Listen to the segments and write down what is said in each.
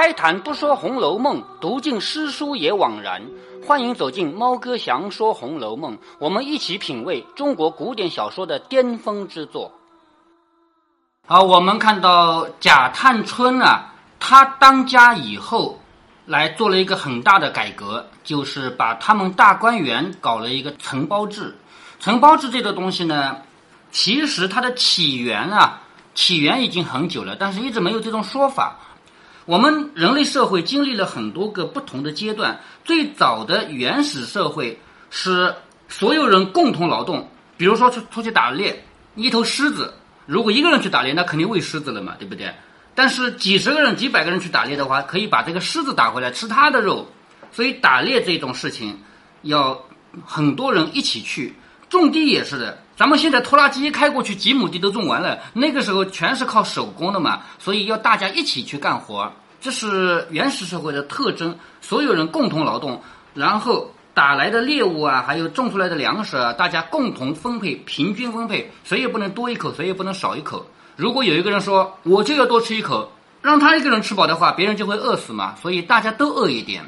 开坛不说《红楼梦》，读尽诗书也枉然。欢迎走进猫哥祥说《红楼梦》，我们一起品味中国古典小说的巅峰之作。好，我们看到贾探春啊，他当家以后，来做了一个很大的改革，就是把他们大观园搞了一个承包制。承包制这个东西呢，其实它的起源啊，起源已经很久了，但是一直没有这种说法。我们人类社会经历了很多个不同的阶段。最早的原始社会是所有人共同劳动，比如说出出去打猎，一头狮子，如果一个人去打猎，那肯定喂狮子了嘛，对不对？但是几十个人、几百个人去打猎的话，可以把这个狮子打回来吃它的肉。所以打猎这种事情要很多人一起去。种地也是的，咱们现在拖拉机一开过去几亩地都种完了，那个时候全是靠手工的嘛，所以要大家一起去干活。这是原始社会的特征，所有人共同劳动，然后打来的猎物啊，还有种出来的粮食啊，大家共同分配，平均分配，谁也不能多一口，谁也不能少一口。如果有一个人说我就要多吃一口，让他一个人吃饱的话，别人就会饿死嘛，所以大家都饿一点。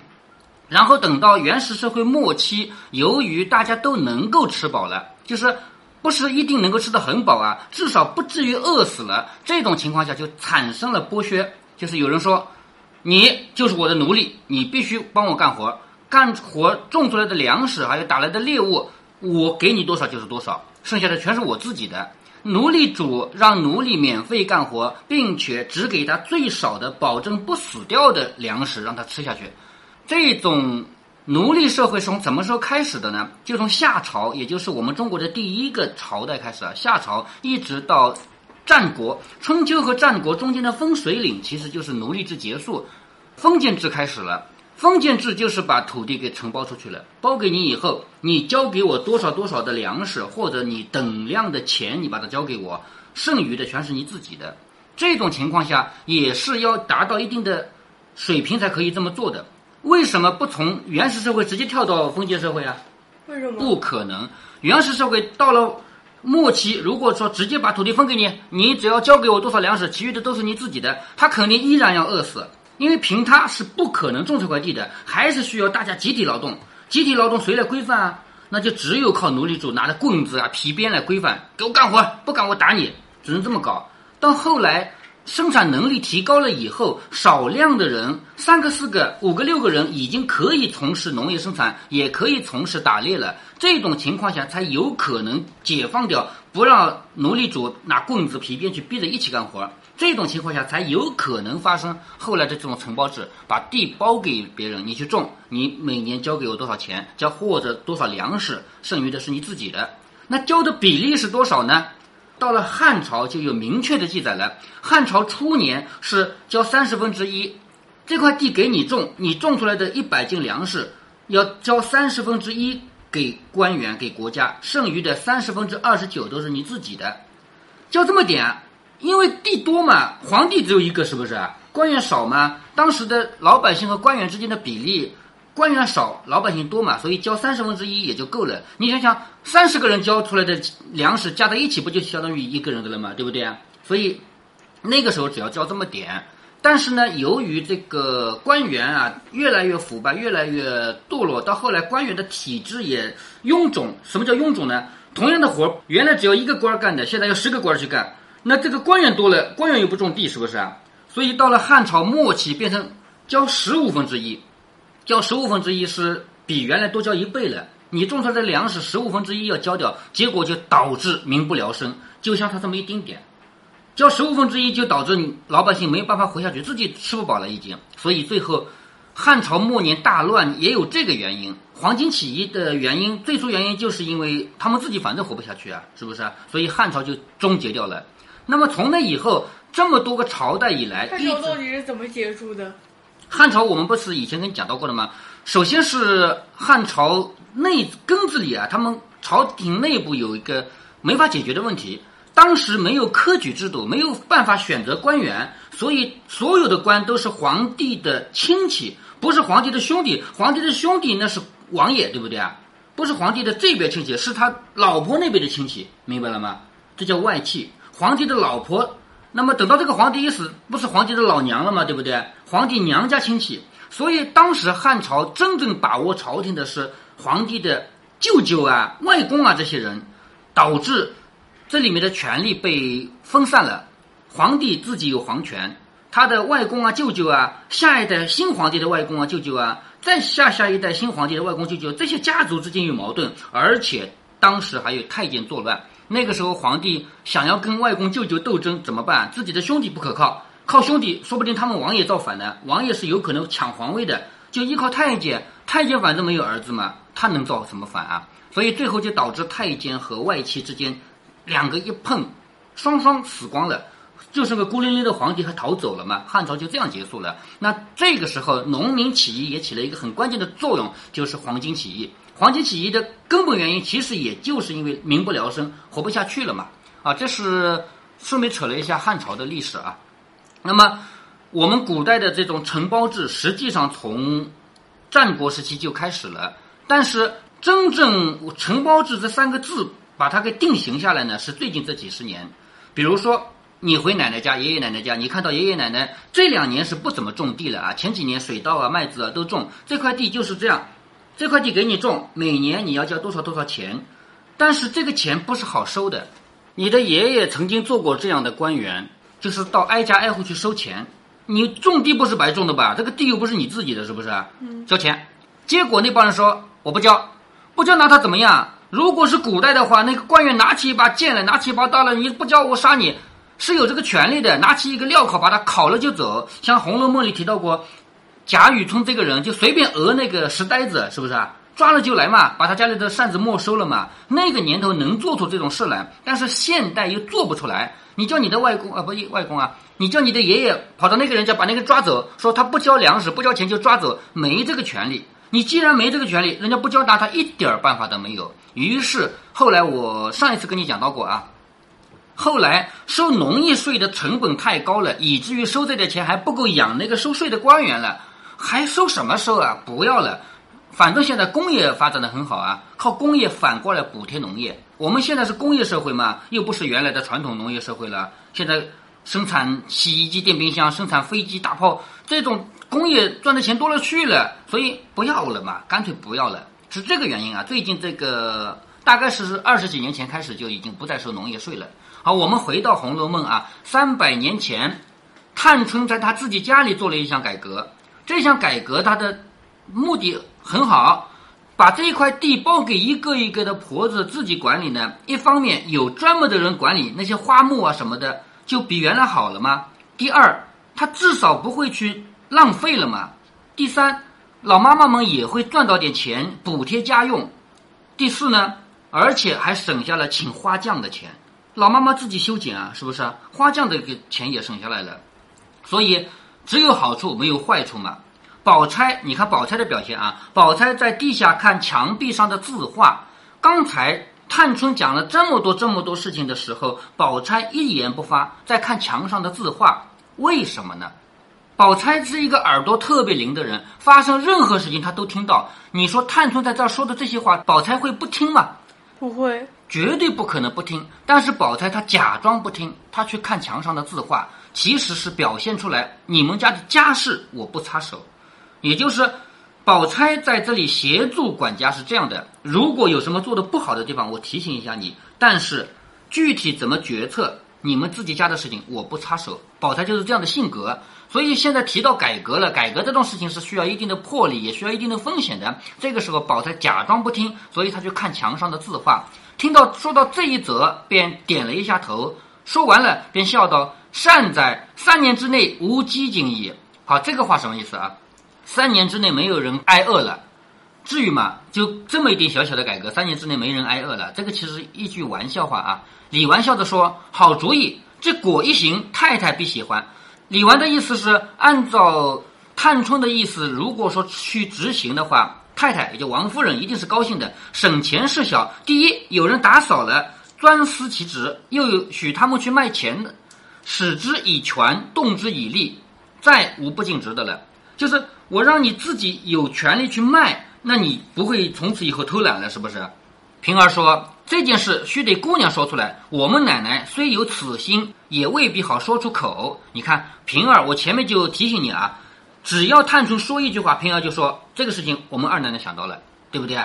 然后等到原始社会末期，由于大家都能够吃饱了，就是不是一定能够吃得很饱啊，至少不至于饿死了。这种情况下就产生了剥削，就是有人说。你就是我的奴隶，你必须帮我干活，干活种出来的粮食还有打来的猎物，我给你多少就是多少，剩下的全是我自己的。奴隶主让奴隶免费干活，并且只给他最少的保证不死掉的粮食让他吃下去。这种奴隶社会从什么时候开始的呢？就从夏朝，也就是我们中国的第一个朝代开始啊，夏朝一直到。战国、春秋和战国中间的分水岭，其实就是奴隶制结束，封建制开始了。封建制就是把土地给承包出去了，包给你以后，你交给我多少多少的粮食，或者你等量的钱，你把它交给我，剩余的全是你自己的。这种情况下，也是要达到一定的水平才可以这么做的。为什么不从原始社会直接跳到封建社会啊？为什么？不可能，原始社会到了。末期，如果说直接把土地分给你，你只要交给我多少粮食，其余的都是你自己的，他肯定依然要饿死，因为凭他是不可能种这块地的，还是需要大家集体劳动。集体劳动谁来规范啊？那就只有靠奴隶主拿着棍子啊、皮鞭来规范，给我干活，不干我打你，只能这么搞。到后来。生产能力提高了以后，少量的人，三个、四个、五个、六个人，已经可以从事农业生产，也可以从事打猎了。这种情况下，才有可能解放掉，不让奴隶主拿棍子、皮鞭去逼着一起干活。这种情况下，才有可能发生后来的这种承包制，把地包给别人，你去种，你每年交给我多少钱，交或者多少粮食，剩余的是你自己的。那交的比例是多少呢？到了汉朝就有明确的记载了。汉朝初年是交三十分之一，这块地给你种，你种出来的一百斤粮食要交三十分之一给官员给国家，剩余的三十分之二十九都是你自己的。交这么点，因为地多嘛，皇帝只有一个，是不是？官员少嘛，当时的老百姓和官员之间的比例。官员少，老百姓多嘛，所以交三十分之一也就够了。你想想，三十个人交出来的粮食加在一起，不就相当于一个人的了吗？对不对啊？所以那个时候只要交这么点。但是呢，由于这个官员啊越来越腐败，越来越堕落，到后来官员的体制也臃肿。什么叫臃肿呢？同样的活，原来只要一个官干的，现在要十个官去干。那这个官员多了，官员又不种地，是不是啊？所以到了汉朝末期，变成交十五分之一。交十五分之一是比原来多交一倍了。你种出来的粮食十五分之一要交掉，结果就导致民不聊生，就像他这么一丁点，交十五分之一就导致老百姓没有办法活下去，自己吃不饱了已经。所以最后汉朝末年大乱也有这个原因，黄巾起义的原因，最初原因就是因为他们自己反正活不下去啊，是不是？所以汉朝就终结掉了。那么从那以后这么多个朝代以来，汉朝到底是怎么结束的？汉朝我们不是以前跟你讲到过的吗？首先是汉朝内根子里啊，他们朝廷内部有一个没法解决的问题。当时没有科举制度，没有办法选择官员，所以所有的官都是皇帝的亲戚，不是皇帝的兄弟。皇帝的兄弟那是王爷，对不对啊？不是皇帝的这边亲戚，是他老婆那边的亲戚，明白了吗？这叫外戚。皇帝的老婆那么等到这个皇帝一死，不是皇帝的老娘了吗？对不对？皇帝娘家亲戚，所以当时汉朝真正把握朝廷的是皇帝的舅舅啊、外公啊这些人，导致这里面的权力被分散了。皇帝自己有皇权，他的外公啊、舅舅啊，下一代新皇帝的外公啊、舅舅啊，再下下一代新皇帝的外公舅舅，这些家族之间有矛盾，而且当时还有太监作乱。那个时候，皇帝想要跟外公舅舅斗争怎么办？自己的兄弟不可靠，靠兄弟说不定他们王爷造反呢。王爷是有可能抢皇位的，就依靠太监。太监反正没有儿子嘛，他能造什么反啊？所以最后就导致太监和外戚之间两个一碰，双双死光了，就剩个孤零零的皇帝还逃走了嘛。汉朝就这样结束了。那这个时候，农民起义也起了一个很关键的作用，就是黄巾起义。黄巾起义的根本原因，其实也就是因为民不聊生，活不下去了嘛。啊，这是顺便扯了一下汉朝的历史啊。那么，我们古代的这种承包制，实际上从战国时期就开始了。但是，真正承包制这三个字把它给定型下来呢，是最近这几十年。比如说，你回奶奶家、爷爷奶奶家，你看到爷爷奶奶这两年是不怎么种地了啊。前几年水稻啊、麦子啊都种，这块地就是这样。这块地给你种，每年你要交多少多少钱，但是这个钱不是好收的。你的爷爷曾经做过这样的官员，就是到挨家挨户去收钱。你种地不是白种的吧？这个地又不是你自己的，是不是？嗯。交钱，结果那帮人说我不交，不交拿他怎么样？如果是古代的话，那个官员拿起一把剑来，拿起一把刀来，你不交我杀你，是有这个权利的。拿起一个镣铐把他烤了就走。像《红楼梦》里提到过。贾雨村这个人就随便讹那个石呆子，是不是啊？抓了就来嘛，把他家里的扇子没收了嘛。那个年头能做出这种事来，但是现代又做不出来。你叫你的外公啊，不外公啊，你叫你的爷爷跑到那个人家把那个抓走，说他不交粮食不交钱就抓走，没这个权利。你既然没这个权利，人家不交纳他一点办法都没有。于是后来我上一次跟你讲到过啊，后来收农业税的成本太高了，以至于收这点钱还不够养那个收税的官员了。还收什么收啊？不要了，反正现在工业发展的很好啊，靠工业反过来补贴农业。我们现在是工业社会嘛，又不是原来的传统农业社会了。现在生产洗衣机、电冰箱，生产飞机、大炮，这种工业赚的钱多了去了，所以不要了嘛，干脆不要了，是这个原因啊。最近这个大概是二十几年前开始就已经不再收农业税了。好，我们回到《红楼梦》啊，三百年前，探春在她自己家里做了一项改革。这项改革，它的目的很好，把这一块地包给一个一个的婆子自己管理呢。一方面有专门的人管理那些花木啊什么的，就比原来好了吗？第二，他至少不会去浪费了嘛。第三，老妈妈们也会赚到点钱补贴家用。第四呢，而且还省下了请花匠的钱，老妈妈自己修剪啊，是不是？花匠的个钱也省下来了，所以。只有好处没有坏处嘛？宝钗，你看宝钗的表现啊！宝钗在地下看墙壁上的字画。刚才探春讲了这么多这么多事情的时候，宝钗一言不发，在看墙上的字画。为什么呢？宝钗是一个耳朵特别灵的人，发生任何事情她都听到。你说探春在这儿说的这些话，宝钗会不听吗？不会，绝对不可能不听。但是宝钗她假装不听，她去看墙上的字画。其实是表现出来，你们家的家事我不插手，也就是宝钗在这里协助管家是这样的。如果有什么做的不好的地方，我提醒一下你。但是具体怎么决策，你们自己家的事情我不插手。宝钗就是这样的性格，所以现在提到改革了，改革这种事情是需要一定的魄力，也需要一定的风险的。这个时候宝钗假装不听，所以他去看墙上的字画，听到说到这一则，便点了一下头，说完了便笑道。善哉，三年之内无饥馑矣。好，这个话什么意思啊？三年之内没有人挨饿了，至于吗？就这么一点小小的改革，三年之内没人挨饿了，这个其实一句玩笑话啊。李纨笑着说：“好主意，这果一行，太太必喜欢。”李纨的意思是，按照探春的意思，如果说去执行的话，太太也就王夫人一定是高兴的，省钱事小。第一，有人打扫了，专司其职，又有许他们去卖钱的。使之以权，动之以利，再无不尽职的了。就是我让你自己有权利去卖，那你不会从此以后偷懒了，是不是？平儿说：“这件事须得姑娘说出来。我们奶奶虽有此心，也未必好说出口。你看，平儿，我前面就提醒你啊，只要探春说一句话，平儿就说这个事情我们二奶奶想到了，对不对？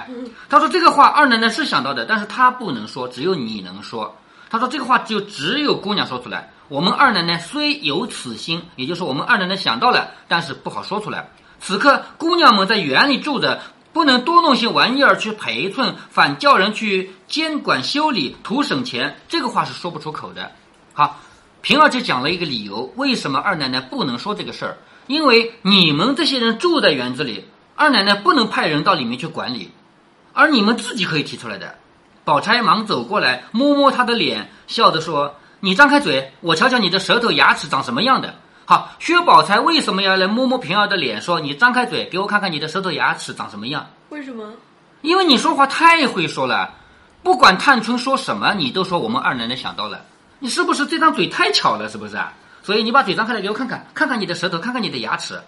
他说这个话二奶奶是想到的，但是她不能说，只有你能说。他说这个话就只有姑娘说出来。我们二奶奶虽有此心，也就是我们二奶奶想到了，但是不好说出来。此刻姑娘们在园里住着。不能多弄些玩意儿去陪衬，反叫人去监管修理，图省钱。这个话是说不出口的。好，平儿就讲了一个理由，为什么二奶奶不能说这个事儿？因为你们这些人住在园子里，二奶奶不能派人到里面去管理，而你们自己可以提出来的。宝钗忙走过来，摸摸她的脸，笑着说：“你张开嘴，我瞧瞧你的舌头、牙齿长什么样的。”好，薛宝钗为什么要来摸摸平儿的脸，说你张开嘴给我看看你的舌头牙齿长什么样？为什么？因为你说话太会说了，不管探春说什么，你都说我们二奶奶想到了。你是不是这张嘴太巧了？是不是啊？所以你把嘴张开来给我看看，看看你的舌头，看看你的牙齿。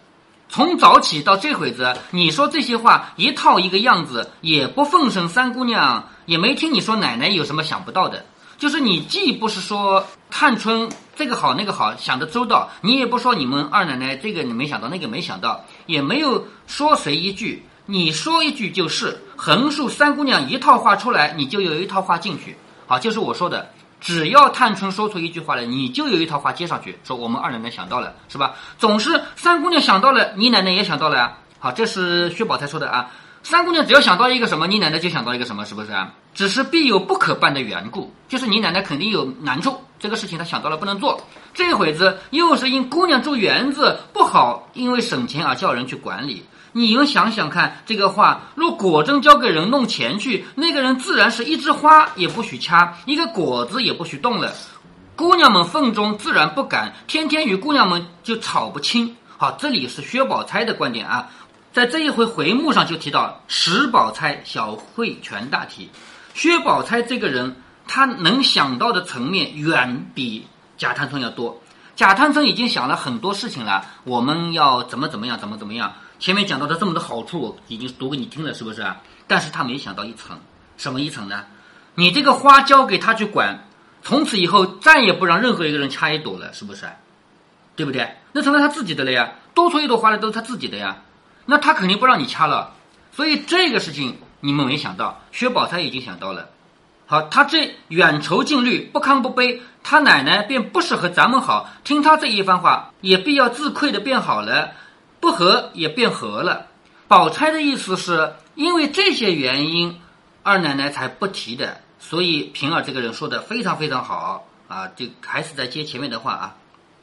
从早起到这会子，你说这些话一套一个样子，也不奉承三姑娘，也没听你说奶奶有什么想不到的。就是你既不是说探春这个好那个好想的周到，你也不说你们二奶奶这个你没想到那个没想到，也没有说谁一句，你说一句就是横竖三姑娘一套话出来，你就有一套话进去。好，就是我说的，只要探春说出一句话来，你就有一套话接上去，说我们二奶奶想到了，是吧？总是三姑娘想到了，你奶奶也想到了啊。好，这是薛宝钗说的啊。三姑娘只要想到一个什么，你奶奶就想到一个什么，是不是啊？只是必有不可办的缘故，就是你奶奶肯定有难处，这个事情他想到了不能做。这会子又是因姑娘住园子不好，因为省钱而叫人去管理。你们想想看，这个话若果真交给人弄钱去，那个人自然是一枝花也不许掐，一个果子也不许动了。姑娘们愤中自然不敢，天天与姑娘们就吵不清。好，这里是薛宝钗的观点啊。在这一回回目上就提到石宝钗小会全大题，薛宝钗这个人，他能想到的层面远比贾探春要多。贾探春已经想了很多事情了，我们要怎么怎么样，怎么怎么样。前面讲到的这么多好处，已经读给你听了，是不是？但是他没想到一层，什么一层呢？你这个花交给他去管，从此以后再也不让任何一个人掐一朵了，是不是？对不对？那成了他自己的了呀，多出一朵花来都是他自己的呀。那他肯定不让你掐了，所以这个事情你们没想到，薛宝钗已经想到了。好，他这远愁近虑，不康不悲，他奶奶便不是和咱们好，听他这一番话，也必要自愧的变好了，不和也变和了。宝钗的意思是因为这些原因，二奶奶才不提的。所以平儿这个人说的非常非常好啊，就还是在接前面的话啊。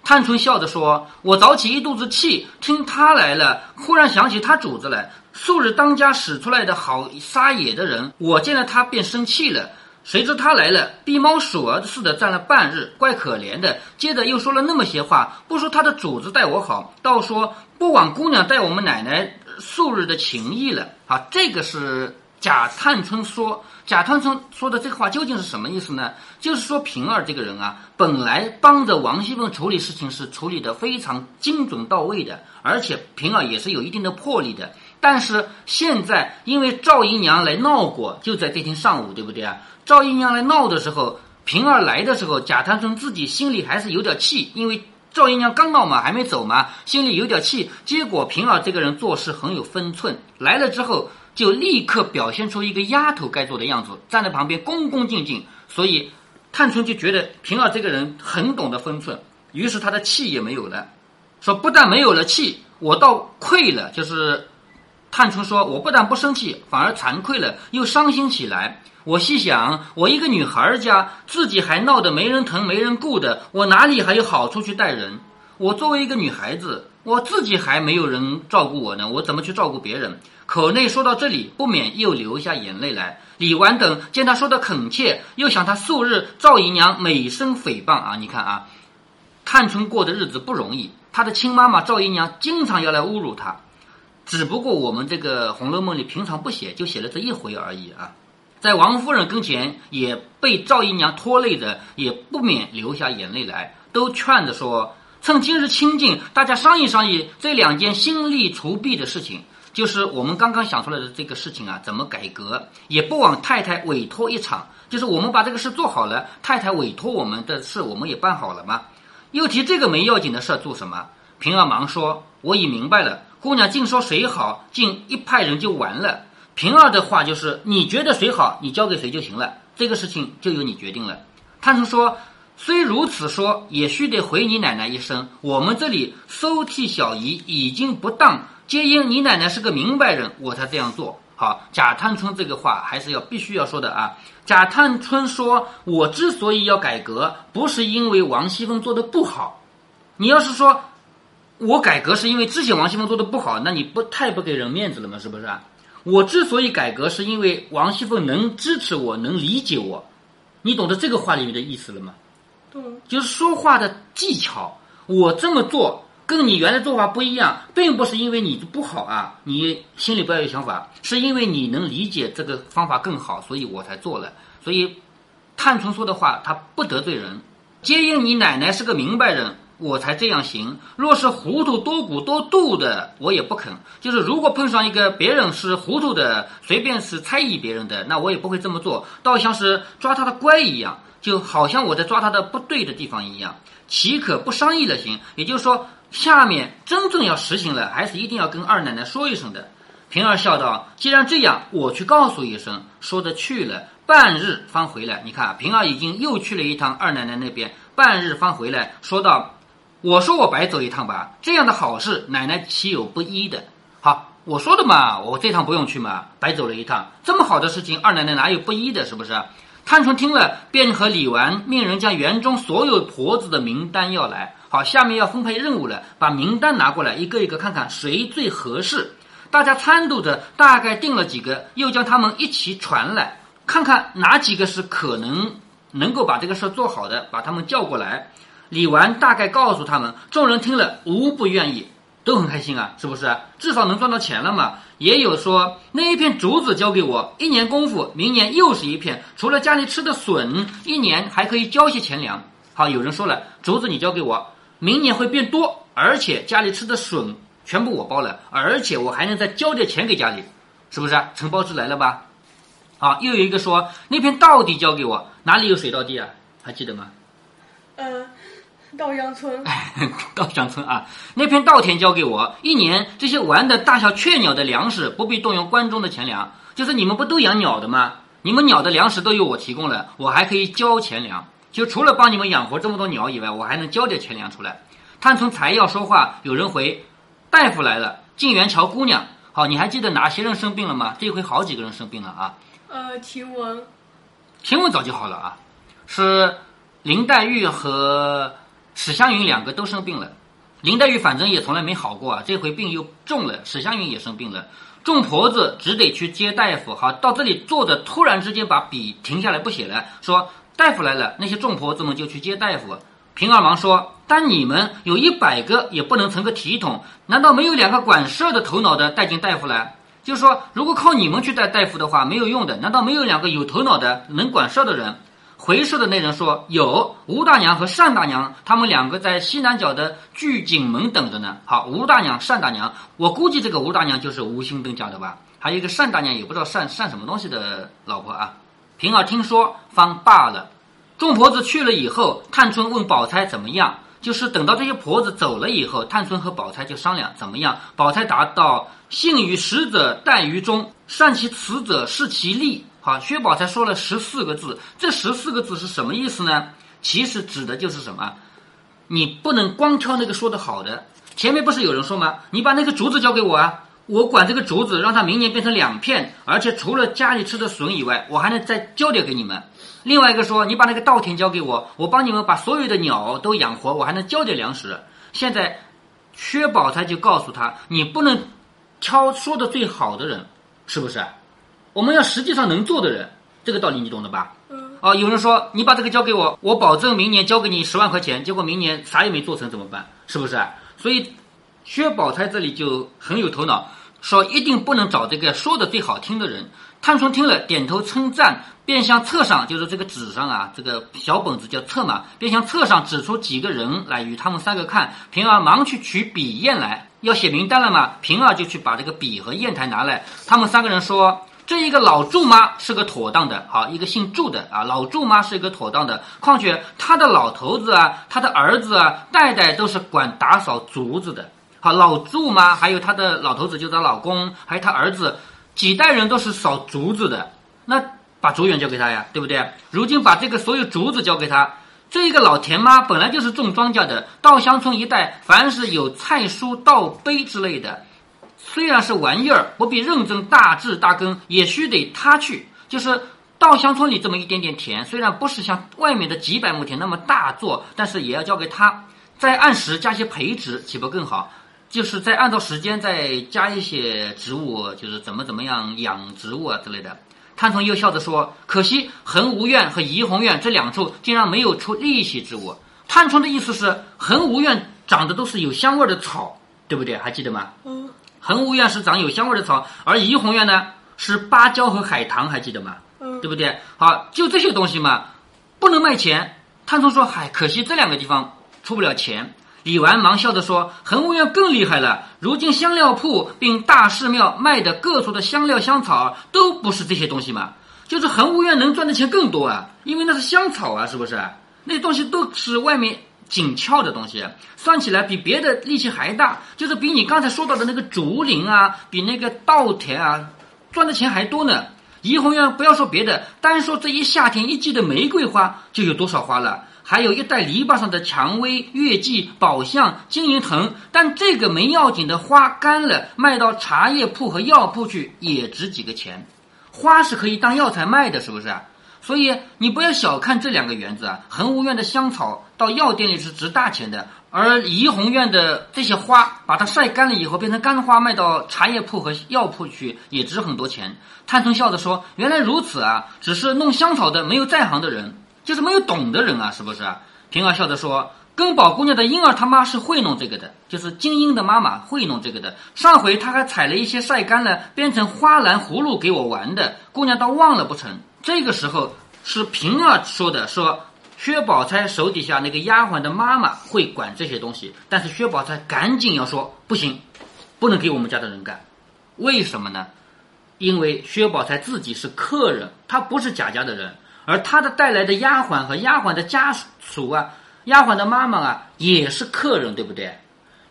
探春笑着说：“我早起一肚子气，听他来了，忽然想起他主子来。素日当家使出来的好撒野的人，我见了他便生气了。谁知他来了，逼猫鼠儿似的站了半日，怪可怜的。接着又说了那么些话，不说他的主子待我好，倒说不枉姑娘待我们奶奶数日的情谊了。啊，这个是。”贾探春说：“贾探春说的这个话究竟是什么意思呢？就是说平儿这个人啊，本来帮着王熙凤处理事情是处理的非常精准到位的，而且平儿也是有一定的魄力的。但是现在因为赵姨娘来闹过，就在这天上午，对不对啊？赵姨娘来闹的时候，平儿来的时候，贾探春自己心里还是有点气，因为赵姨娘刚闹嘛，还没走嘛，心里有点气。结果平儿这个人做事很有分寸，来了之后。”就立刻表现出一个丫头该做的样子，站在旁边恭恭敬敬。所以，探春就觉得平儿这个人很懂得分寸，于是他的气也没有了。说不但没有了气，我倒愧了。就是探春说，我不但不生气，反而惭愧了，又伤心起来。我细想，我一个女孩家，自己还闹得没人疼没人顾的，我哪里还有好处去待人？我作为一个女孩子，我自己还没有人照顾我呢，我怎么去照顾别人？口内说到这里，不免又流下眼泪来。李纨等见他说的恳切，又想他素日赵姨娘美声诽谤啊！你看啊，探春过的日子不容易，她的亲妈妈赵姨娘经常要来侮辱她。只不过我们这个《红楼梦》里平常不写，就写了这一回而已啊。在王夫人跟前，也被赵姨娘拖累着，也不免流下眼泪来，都劝着说：趁今日清静，大家商议商议这两件心力除弊的事情。就是我们刚刚想出来的这个事情啊，怎么改革，也不枉太太委托一场。就是我们把这个事做好了，太太委托我们的事，我们也办好了吗。又提这个没要紧的事做什么？平儿忙说：“我已明白了。姑娘净说谁好，竟一派人就完了。”平儿的话就是：“你觉得谁好，你交给谁就行了，这个事情就由你决定了。”探春说：“虽如此说，也须得回你奶奶一声，我们这里收替小姨已经不当，皆因你奶奶是个明白人，我才这样做。”好，贾探春这个话还是要必须要说的啊。贾探春说：“我之所以要改革，不是因为王熙凤做的不好。你要是说我改革是因为之前王熙凤做的不好，那你不太不给人面子了吗？是不是？我之所以改革，是因为王熙凤能支持我，能理解我。你懂得这个话里面的意思了吗？懂。就是说话的技巧。我这么做。”跟你原来做法不一样，并不是因为你不好啊，你心里不要有想法，是因为你能理解这个方法更好，所以我才做了。所以，探春说的话，他不得罪人，皆因你奶奶是个明白人，我才这样行。若是糊涂多骨多度的，我也不肯。就是如果碰上一个别人是糊涂的，随便是猜疑别人的，那我也不会这么做，倒像是抓他的乖一样，就好像我在抓他的不对的地方一样，岂可不商议了行？也就是说。下面真正要实行了，还是一定要跟二奶奶说一声的。平儿笑道：“既然这样，我去告诉一声。”说着去了，半日方回来。你看，平儿已经又去了一趟二奶奶那边，半日方回来，说道：“我说我白走一趟吧，这样的好事，奶奶岂有不依的？好，我说的嘛，我这趟不用去嘛，白走了一趟，这么好的事情，二奶奶哪有不依的？是不是？”探春听了，便和李纨命人将园中所有婆子的名单要来。好，下面要分配任务了，把名单拿过来，一个一个看看谁最合适。大家参度着，大概定了几个，又将他们一起传来，看看哪几个是可能能够把这个事做好的，把他们叫过来。李纨大概告诉他们，众人听了无不愿意，都很开心啊，是不是？至少能赚到钱了嘛。也有说那一片竹子交给我，一年功夫，明年又是一片，除了家里吃的笋，一年还可以交些钱粮。好，有人说了，竹子你交给我。明年会变多，而且家里吃的笋全部我包了，而且我还能再交点钱给家里，是不是？承包制来了吧？好，又有一个说那片稻地交给我，哪里有水稻地啊？还记得吗？呃，稻香村。稻香村啊，那片稻田交给我，一年这些玩的大小雀鸟的粮食不必动用关中的钱粮，就是你们不都养鸟的吗？你们鸟的粮食都由我提供了，我还可以交钱粮。就除了帮你们养活这么多鸟以外，我还能交点钱粮出来。探春才要说话，有人回：“大夫来了，静园瞧姑娘。”好，你还记得哪些人生病了吗？这回好几个人生病了啊。呃，晴雯，晴雯早就好了啊，是林黛玉和史湘云两个都生病了。林黛玉反正也从来没好过啊，这回病又重了。史湘云也生病了，众婆子只得去接大夫。好，到这里坐着，突然之间把笔停下来不写了，说。大夫来了，那些众婆子们就去接大夫。平儿忙说：“但你们有一百个，也不能成个体统，难道没有两个管事儿的头脑的带进大夫来？就是说，如果靠你们去带大夫的话，没有用的。难道没有两个有头脑的、能管事儿的人？”回事的那人说：“有吴大娘和单大娘，他们两个在西南角的聚景门等着呢。”好，吴大娘、单大娘，我估计这个吴大娘就是吴兴登家的吧？还有一个单大娘，也不知道单单什么东西的老婆啊。平儿听说，方罢了。众婆子去了以后，探春问宝钗怎么样。就是等到这些婆子走了以后，探春和宝钗就商量怎么样。宝钗答道：“信于使者，待于中；善其辞者，视其利。”好，薛宝钗说了十四个字，这十四个字是什么意思呢？其实指的就是什么？你不能光挑那个说的好的。前面不是有人说吗？你把那个竹子交给我啊。我管这个竹子，让它明年变成两片，而且除了家里吃的笋以外，我还能再交点给你们。另外一个说，你把那个稻田交给我，我帮你们把所有的鸟都养活，我还能交点粮食。现在薛宝钗就告诉他，你不能挑说的最好的人，是不是？我们要实际上能做的人，这个道理你懂的吧？嗯。哦，有人说你把这个交给我，我保证明年交给你十万块钱，结果明年啥也没做成怎么办？是不是？所以。薛宝钗这里就很有头脑，说一定不能找这个说的最好听的人。探春听了，点头称赞，便向册上，就是这个纸上啊，这个小本子叫册嘛，便向册上指出几个人来与他们三个看。平儿忙去取笔砚来，要写名单了嘛。平儿就去把这个笔和砚台拿来。他们三个人说：“这一个老祝妈是个妥当的，好一个姓祝的啊，老祝妈是一个妥当的。况且他的老头子啊，他的儿子啊，代代都是管打扫竹子的。好，老祝妈还有他的老头子，就是他老公，还有他儿子。”几代人都是扫竹子的，那把竹园交给他呀，对不对？如今把这个所有竹子交给他，这一个老田妈本来就是种庄稼的，稻香村一带凡是有菜蔬稻碑之类的，虽然是玩意儿，不必认真大治大耕，也须得他去。就是稻香村里这么一点点田，虽然不是像外面的几百亩田那么大做，但是也要交给他，再按时加些培植，岂不更好？就是再按照时间再加一些植物，就是怎么怎么样养植物啊之类的。探春又笑着说：“可惜恒芜苑和怡红院这两处竟然没有出利息之物。”探春的意思是，恒芜苑长的都是有香味的草，对不对？还记得吗？嗯。恒芜院是长有香味的草，而怡红院呢是芭蕉和海棠，还记得吗？嗯。对不对？好，就这些东西嘛，不能卖钱。探春说：“嗨，可惜这两个地方出不了钱。”李纨忙笑着说：“恒芜院更厉害了。如今香料铺并大寺庙卖的各处的香料香草，都不是这些东西嘛。就是恒芜院能赚的钱更多啊，因为那是香草啊，是不是？那些东西都是外面紧俏的东西，算起来比别的力气还大，就是比你刚才说到的那个竹林啊，比那个稻田啊，赚的钱还多呢。怡红院不要说别的，单说这一夏天一季的玫瑰花就有多少花了。”还有一带篱笆上的蔷薇、月季、宝相、金银藤，但这个没要紧的花干了，卖到茶叶铺和药铺去也值几个钱。花是可以当药材卖的，是不是？所以你不要小看这两个园子啊。恒芜院的香草到药店里是值大钱的，而怡红院的这些花，把它晒干了以后变成干花，卖到茶叶铺和药铺去也值很多钱。探春笑着说：“原来如此啊，只是弄香草的没有在行的人。”就是没有懂的人啊，是不是？平儿笑着说：“根宝姑娘的婴儿他妈是会弄这个的，就是金英的妈妈会弄这个的。上回她还采了一些晒干了，编成花篮葫芦给我玩的，姑娘倒忘了不成？”这个时候是平儿说的，说薛宝钗手底下那个丫鬟的妈妈会管这些东西，但是薛宝钗赶紧要说：“不行，不能给我们家的人干。为什么呢？因为薛宝钗自己是客人，她不是贾家的人。”而她的带来的丫鬟和丫鬟的家属啊，丫鬟的妈妈啊，也是客人，对不对？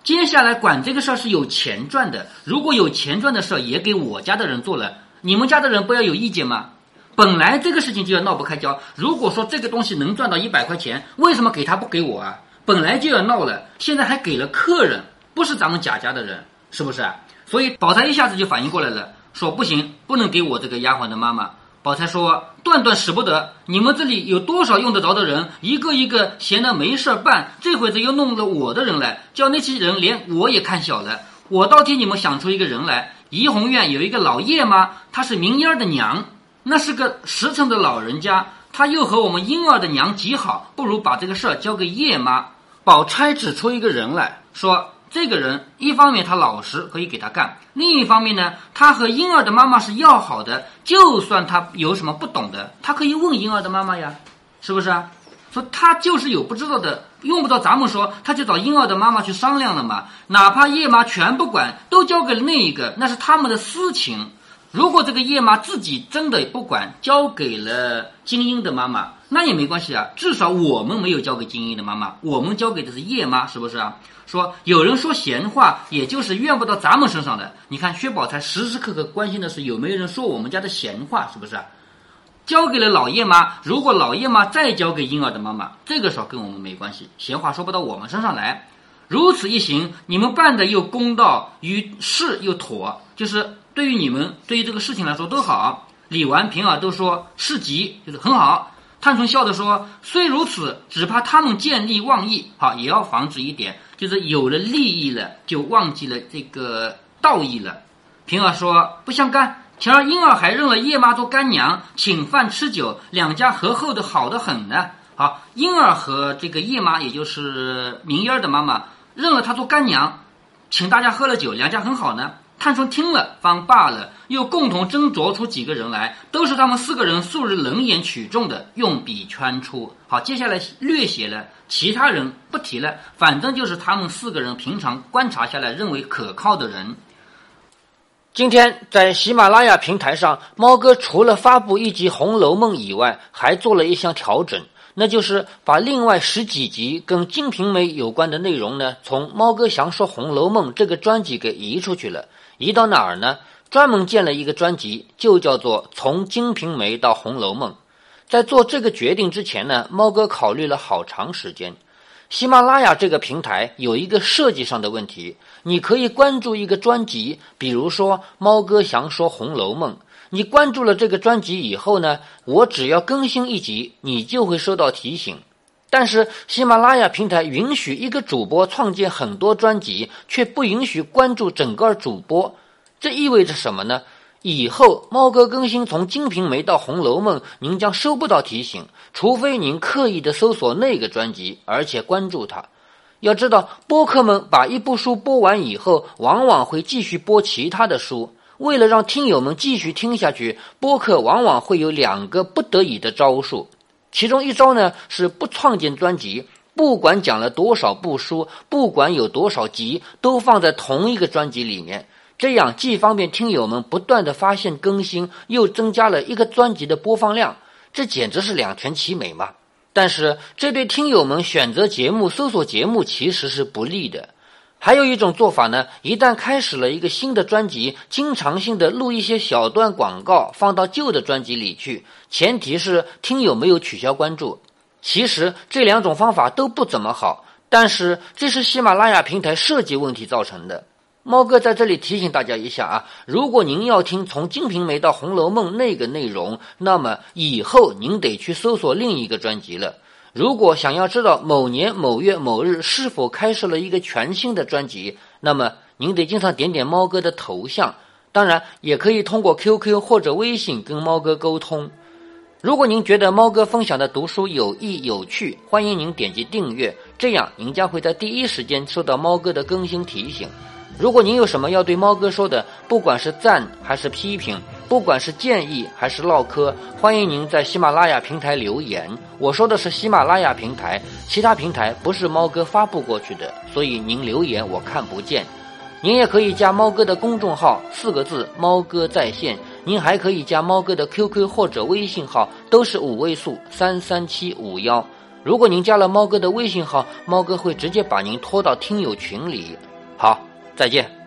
接下来管这个事儿是有钱赚的，如果有钱赚的事儿也给我家的人做了，你们家的人不要有意见吗？本来这个事情就要闹不开交。如果说这个东西能赚到一百块钱，为什么给他不给我啊？本来就要闹了，现在还给了客人，不是咱们贾家的人，是不是？所以宝钗一下子就反应过来了，说不行，不能给我这个丫鬟的妈妈。宝钗说：“断断使不得！你们这里有多少用得着的人，一个一个闲的没事儿办。这会子又弄了我的人来，叫那些人连我也看小了。我倒替你们想出一个人来。怡红院有一个老叶妈，她是明烟儿的娘，那是个实诚的老人家。他又和我们婴儿的娘极好，不如把这个事儿交给叶妈。”宝钗指出一个人来说。这个人一方面他老实，可以给他干；另一方面呢，他和婴儿的妈妈是要好的。就算他有什么不懂的，他可以问婴儿的妈妈呀，是不是啊？说他就是有不知道的，用不着咱们说，他就找婴儿的妈妈去商量了嘛。哪怕叶妈全不管，都交给了那一个，那是他们的私情。如果这个叶妈自己真的不管，交给了金英的妈妈，那也没关系啊。至少我们没有交给金英的妈妈，我们交给的是叶妈，是不是啊？说有人说闲话，也就是怨不到咱们身上的。你看薛宝钗时时刻刻关心的是有没有人说我们家的闲话，是不是？啊交给了老叶妈，如果老叶妈再交给婴儿的妈妈，这个时候跟我们没关系，闲话说不到我们身上来。如此一行，你们办的又公道，于事又妥，就是对于你们对于这个事情来说都好。李纨、平儿都说事急，就是很好。探春笑着说：“虽如此，只怕他们见利忘义，好也要防止一点。”就是有了利益了，就忘记了这个道义了。平儿说不相干。前儿婴儿还认了叶妈做干娘，请饭吃酒，两家和厚的好的很呢。好，婴儿和这个叶妈，也就是明烟儿的妈妈，认了她做干娘，请大家喝了酒，两家很好呢。探春听了方罢了，又共同斟酌出几个人来，都是他们四个人素日冷眼取重的，用笔圈出。好，接下来略写了，其他人不提了，反正就是他们四个人平常观察下来认为可靠的人。今天在喜马拉雅平台上，猫哥除了发布一集《红楼梦》以外，还做了一项调整。那就是把另外十几集跟《金瓶梅》有关的内容呢，从猫哥祥说《红楼梦》这个专辑给移出去了。移到哪儿呢？专门建了一个专辑，就叫做《从金瓶梅到红楼梦》。在做这个决定之前呢，猫哥考虑了好长时间。喜马拉雅这个平台有一个设计上的问题，你可以关注一个专辑，比如说猫哥想说《红楼梦》。你关注了这个专辑以后呢，我只要更新一集，你就会收到提醒。但是喜马拉雅平台允许一个主播创建很多专辑，却不允许关注整个主播。这意味着什么呢？以后猫哥更新从《金瓶梅》到《红楼梦》，您将收不到提醒，除非您刻意的搜索那个专辑，而且关注它。要知道，播客们把一部书播完以后，往往会继续播其他的书。为了让听友们继续听下去，播客往往会有两个不得已的招数。其中一招呢是不创建专辑，不管讲了多少部书，不管有多少集，都放在同一个专辑里面。这样既方便听友们不断的发现更新，又增加了一个专辑的播放量，这简直是两全其美嘛！但是这对听友们选择节目、搜索节目其实是不利的。还有一种做法呢，一旦开始了一个新的专辑，经常性的录一些小段广告放到旧的专辑里去，前提是听友没有取消关注。其实这两种方法都不怎么好，但是这是喜马拉雅平台设计问题造成的。猫哥在这里提醒大家一下啊，如果您要听从《金瓶梅》到《红楼梦》那个内容，那么以后您得去搜索另一个专辑了。如果想要知道某年某月某日是否开设了一个全新的专辑，那么您得经常点点猫哥的头像。当然，也可以通过 QQ 或者微信跟猫哥沟通。如果您觉得猫哥分享的读书有益有趣，欢迎您点击订阅，这样您将会在第一时间收到猫哥的更新提醒。如果您有什么要对猫哥说的，不管是赞还是批评。不管是建议还是唠嗑，欢迎您在喜马拉雅平台留言。我说的是喜马拉雅平台，其他平台不是猫哥发布过去的，所以您留言我看不见。您也可以加猫哥的公众号，四个字“猫哥在线”。您还可以加猫哥的 QQ 或者微信号，都是五位数三三七五幺。如果您加了猫哥的微信号，猫哥会直接把您拖到听友群里。好，再见。